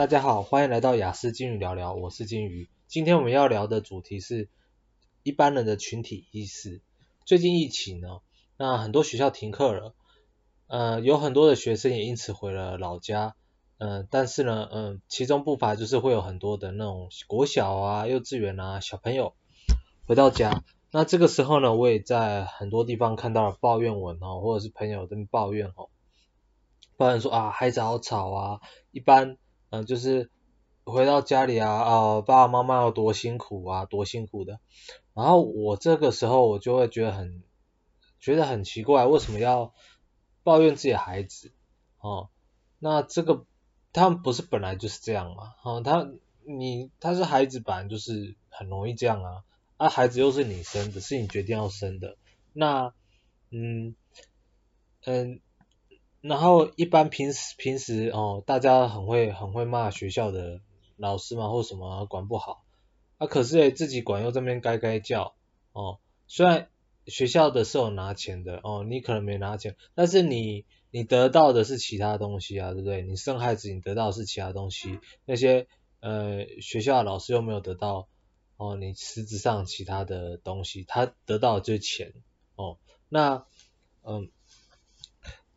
大家好，欢迎来到雅思金鱼聊聊，我是金鱼。今天我们要聊的主题是一般人的群体意识。最近疫情呢，那很多学校停课了，呃，有很多的学生也因此回了老家，嗯、但是呢，嗯、其中不乏就是会有很多的那种国小啊、幼稚园啊小朋友回到家。那这个时候呢，我也在很多地方看到了抱怨文哦，或者是朋友在抱怨哦，抱怨说啊，孩子好吵啊，一般。嗯，就是回到家里啊，哦，爸爸妈妈要多辛苦啊，多辛苦的。然后我这个时候我就会觉得很觉得很奇怪，为什么要抱怨自己的孩子？哦，那这个他们不是本来就是这样吗？哦，他你他是孩子，本来就是很容易这样啊。啊，孩子又是你生的，是你决定要生的。那嗯嗯。然后一般平时平时哦，大家很会很会骂学校的老师嘛，或什么、管不好，啊可是自己管又这边该该叫哦，虽然学校的是有拿钱的哦，你可能没拿钱，但是你你得到的是其他东西啊，对不对？你生孩子你得到是其他东西，那些呃学校的老师又没有得到哦，你实质上其他的东西，他得到的就是钱哦，那嗯。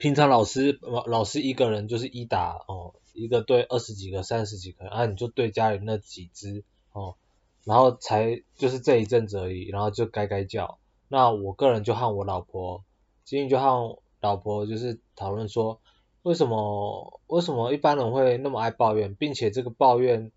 平常老师老师一个人就是一打哦，一个对二十几个、三十几个，啊你就对家里那几只哦，然后才就是这一阵子而已，然后就该该叫。那我个人就和我老婆，今天就和老婆就是讨论说，为什么为什么一般人会那么爱抱怨，并且这个抱怨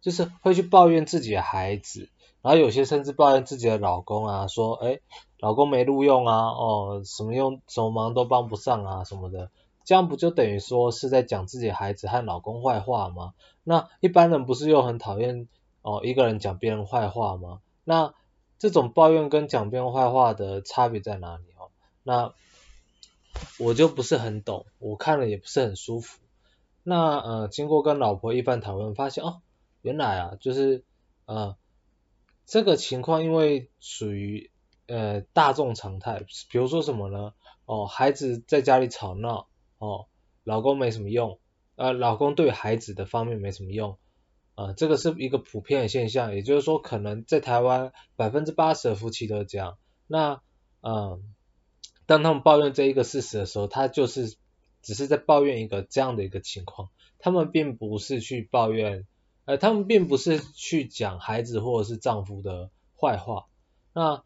就是会去抱怨自己的孩子。然后有些甚至抱怨自己的老公啊，说，哎，老公没录用啊，哦，什么用，什么忙都帮不上啊，什么的，这样不就等于说是在讲自己孩子和老公坏话吗？那一般人不是又很讨厌哦一个人讲别人坏话吗？那这种抱怨跟讲别人坏话的差别在哪里哦？那我就不是很懂，我看了也不是很舒服。那呃，经过跟老婆一番讨论，发现哦，原来啊，就是呃。这个情况因为属于呃大众常态，比如说什么呢？哦，孩子在家里吵闹，哦，老公没什么用，呃，老公对孩子的方面没什么用，呃，这个是一个普遍的现象，也就是说，可能在台湾百分之八十的夫妻都这样。那嗯、呃，当他们抱怨这一个事实的时候，他就是只是在抱怨一个这样的一个情况，他们并不是去抱怨。呃，他们并不是去讲孩子或者是丈夫的坏话。那，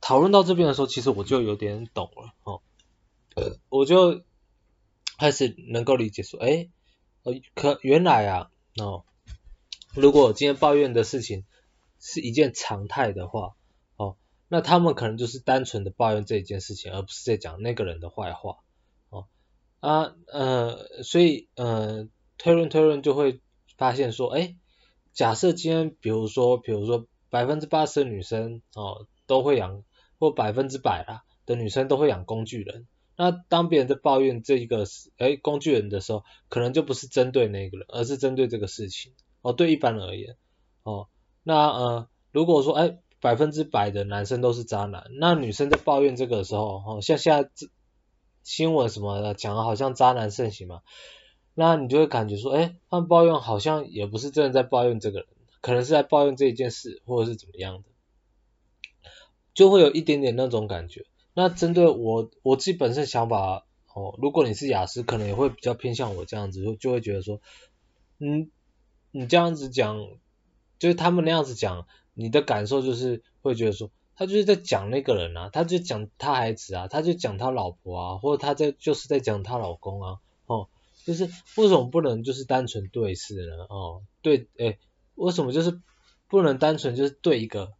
讨论到这边的时候，其实我就有点懂了哦。我就开始能够理解说，哎，呃，可原来啊，哦，如果今天抱怨的事情是一件常态的话，哦，那他们可能就是单纯的抱怨这一件事情，而不是在讲那个人的坏话。哦，啊，呃，所以呃，推论推论就会。发现说，哎，假设今天，比如说，比如说百分之八十的女生哦都会养，或百分之百啦的女生都会养工具人，那当别人在抱怨这一个哎工具人的时候，可能就不是针对那个人，而是针对这个事情哦。对一般人而言，哦，那呃如果说哎百分之百的男生都是渣男，那女生在抱怨这个的时候，哦像现在这新闻什么的讲的好像渣男盛行嘛。那你就会感觉说，哎，他们抱怨好像也不是真的在抱怨这个人，可能是在抱怨这一件事，或者是怎么样的，就会有一点点那种感觉。那针对我我自己本身想法，哦，如果你是雅思，可能也会比较偏向我这样子，就就会觉得说，嗯，你这样子讲，就是他们那样子讲，你的感受就是会觉得说，他就是在讲那个人啊，他就讲他孩子啊，他就讲他老婆啊，或者他在就是在讲他老公啊，哦。就是为什么不能就是单纯对事呢？哦，对，哎，为什么就是不能单纯就是对一个，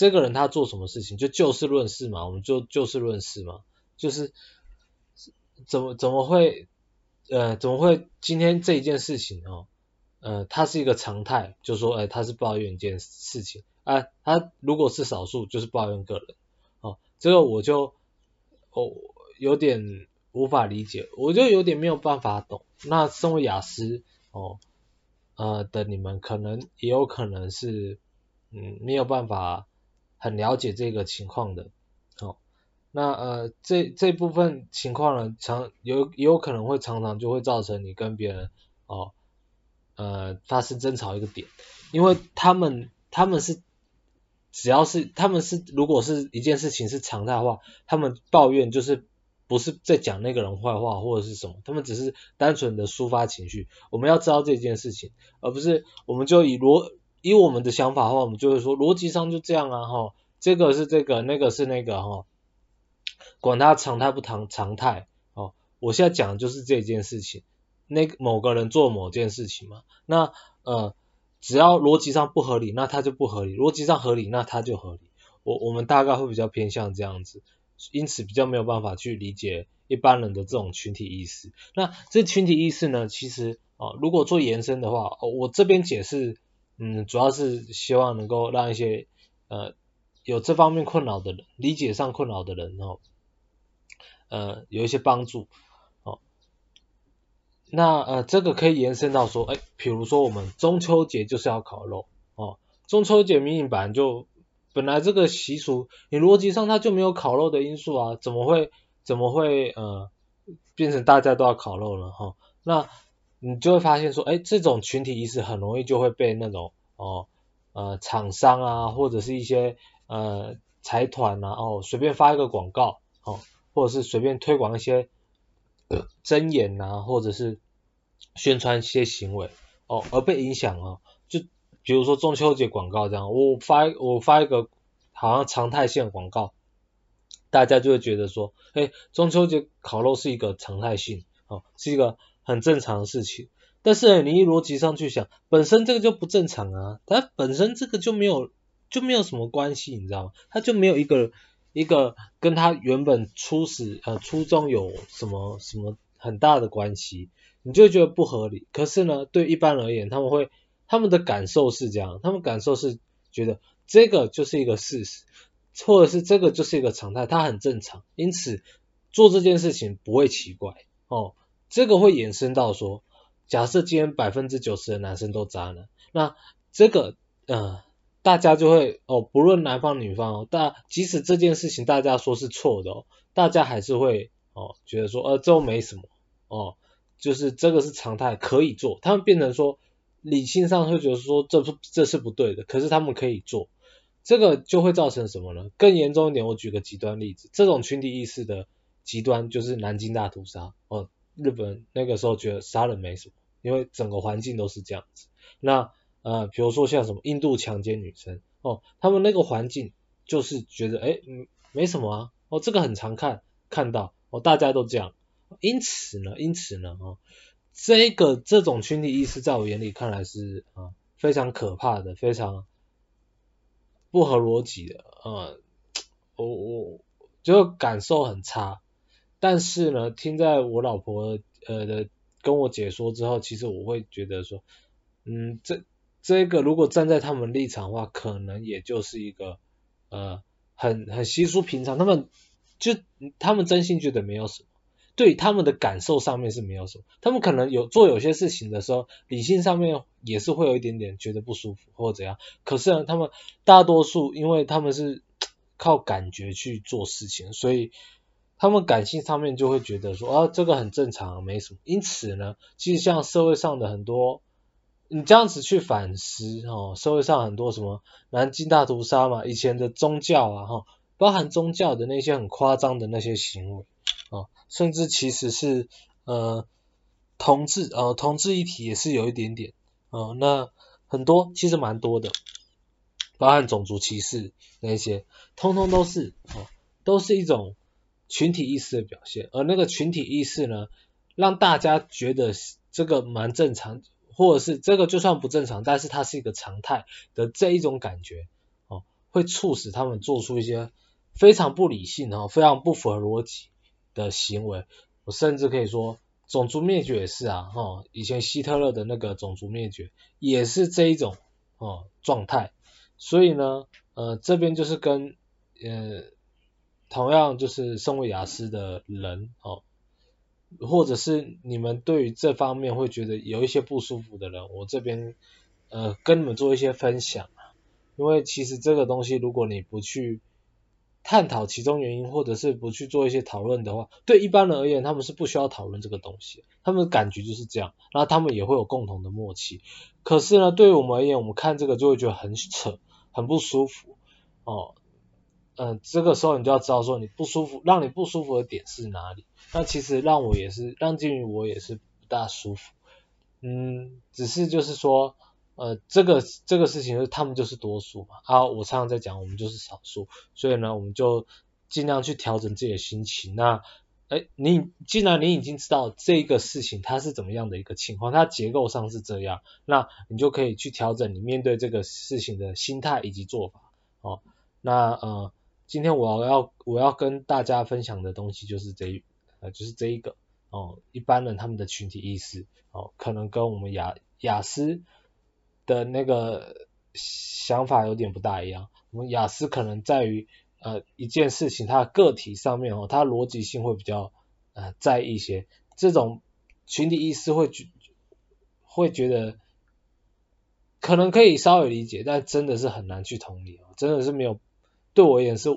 这个人他做什么事情就就事论事嘛，我们就就事论事嘛，就是怎么怎么会呃怎么会今天这一件事情哦，呃，它是一个常态，就说哎他是抱怨一件事情啊，他如果是少数就是抱怨个人哦，这个我就哦有点。无法理解，我就有点没有办法懂。那身为雅思哦，呃的你们，可能也有可能是嗯没有办法很了解这个情况的。哦，那呃这这部分情况呢，常有也有可能会常常就会造成你跟别人哦呃发生争吵一个点，因为他们他们是只要是他们是如果是一件事情是常态化，他们抱怨就是不是在讲那个人坏话或者是什么，他们只是单纯的抒发情绪。我们要知道这件事情，而不是我们就以逻以我们的想法的话，我们就会说逻辑上就这样啊哈，这个是这个，那个是那个哈，管他常态不常常态哦。我现在讲的就是这件事情。那个某个人做某件事情嘛，那呃，只要逻辑上不合理，那他就不合理；逻辑上合理，那他就合理。我我们大概会比较偏向这样子，因此比较没有办法去理解一般人的这种群体意识。那这群体意识呢，其实啊、如果做延伸的话，我这边解释，嗯，主要是希望能够让一些呃有这方面困扰的人，理解上困扰的人哦，呃，有一些帮助。哦那呃，这个可以延伸到说，哎，比如说我们中秋节就是要烤肉哦，中秋节明明本来就本来这个习俗，你逻辑上它就没有烤肉的因素啊，怎么会怎么会呃变成大家都要烤肉了哈、那你就会发现说，哎，这种群体意识很容易就会被那种哦呃厂商啊，或者是一些呃财团啊，哦随便发一个广告哦，或者是随便推广一些。真言呐，或者是宣传一些行为哦，而被影响啊，就比如说中秋节广告这样，我发我发一个好像常态性的广告，大家就会觉得说，哎，中秋节烤肉是一个常态性，哦，是一个很正常的事情。但是你一逻辑上去想，本身这个就不正常啊，它本身这个就没有就没有什么关系，你知道吗？它就没有一个。一个跟他原本初始呃初衷有什么什么很大的关系，你就觉得不合理。可是呢，对一般而言，他们会他们的感受是这样，他们感受是觉得这个就是一个事实，或者是这个就是一个常态，它很正常，因此做这件事情不会奇怪哦。这个会衍生到说，假设今天百分之九十的男生都渣男，那这个呃。大家就会哦，不论男方女方哦，大即使这件事情大家说是错的哦，大家还是会哦觉得说呃这没什么哦，就是这个是常态可以做，他们变成说理性上会觉得说这这是不对的，可是他们可以做，这个就会造成什么呢？更严重一点，我举个极端例子，这种群体意识的极端就是南京大屠杀哦，日本那个时候觉得杀人没什么，因为整个环境都是这样子，那。呃，比如说像什么印度强奸女生哦，他们那个环境就是觉得哎，嗯，没什么啊，哦，这个很常看看到哦，大家都这样，因此呢，因此呢，哦，这个这种群体意识在我眼里看来是啊、非常可怕的，非常不合逻辑的，呃，我我就感受很差，但是呢，听在我老婆呃的跟我解说之后，其实我会觉得说，嗯，这。这个如果站在他们立场的话，可能也就是一个呃很很稀疏平常，他们就他们真心觉得没有什么，对他们的感受上面是没有什么，他们可能有做有些事情的时候，理性上面也是会有一点点觉得不舒服或者怎样，可是呢，他们大多数因为他们是靠感觉去做事情，所以他们感性上面就会觉得说啊这个很正常，没什么，因此呢，其实像社会上的很多。你这样子去反思哦，社会上很多什么南京大屠杀嘛，以前的宗教啊哈，包含宗教的那些很夸张的那些行为啊，甚至其实是呃同志呃同志一体也是有一点点啊，那很多其实蛮多的，包含种族歧视那些，通通都是哦，都是一种群体意识的表现，而那个群体意识呢，让大家觉得这个蛮正常。或者是这个就算不正常，但是它是一个常态的这一种感觉哦，会促使他们做出一些非常不理性哦，非常不符合逻辑的行为。我甚至可以说，种族灭绝也是啊，哈、哦，以前希特勒的那个种族灭绝也是这一种哦状态。所以呢，呃，这边就是跟呃同样就是身为雅思的人哦。或者是你们对于这方面会觉得有一些不舒服的人，我这边呃跟你们做一些分享，因为其实这个东西如果你不去探讨其中原因，或者是不去做一些讨论的话，对一般人而言，他们是不需要讨论这个东西，他们的感觉就是这样，然后他们也会有共同的默契。可是呢，对于我们而言，我们看这个就会觉得很扯，很不舒服哦。嗯、这个时候你就要知道说，你不舒服，让你不舒服的点是哪里？那其实让我也是，让金鱼我也是不大舒服。嗯，只是就是说。呃，这个这个事情他们就是多数嘛，啊，我常常在讲我们就是少数，所以呢，我们就尽量去调整自己的心情。那，哎，你既然你已经知道这个事情它是怎么样的一个情况，它结构上是这样，那你就可以去调整你面对这个事情的心态以及做法。哦，那呃，今天我要我要跟大家分享的东西就是这呃就是这一个哦，一般人他们的群体意识哦，可能跟我们雅雅思。的那个想法有点不大一样。我们雅思可能在于呃一件事情它的个体上面哦，它逻辑性会比较呃在意一些。这种群体意识会觉会觉得可能可以稍微理解，但真的是很难去同理哦，真的是没有对我也是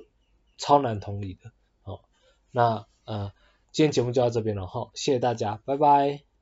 超难同理的好。那呃今天节目就到这边了哈，谢谢大家，拜拜。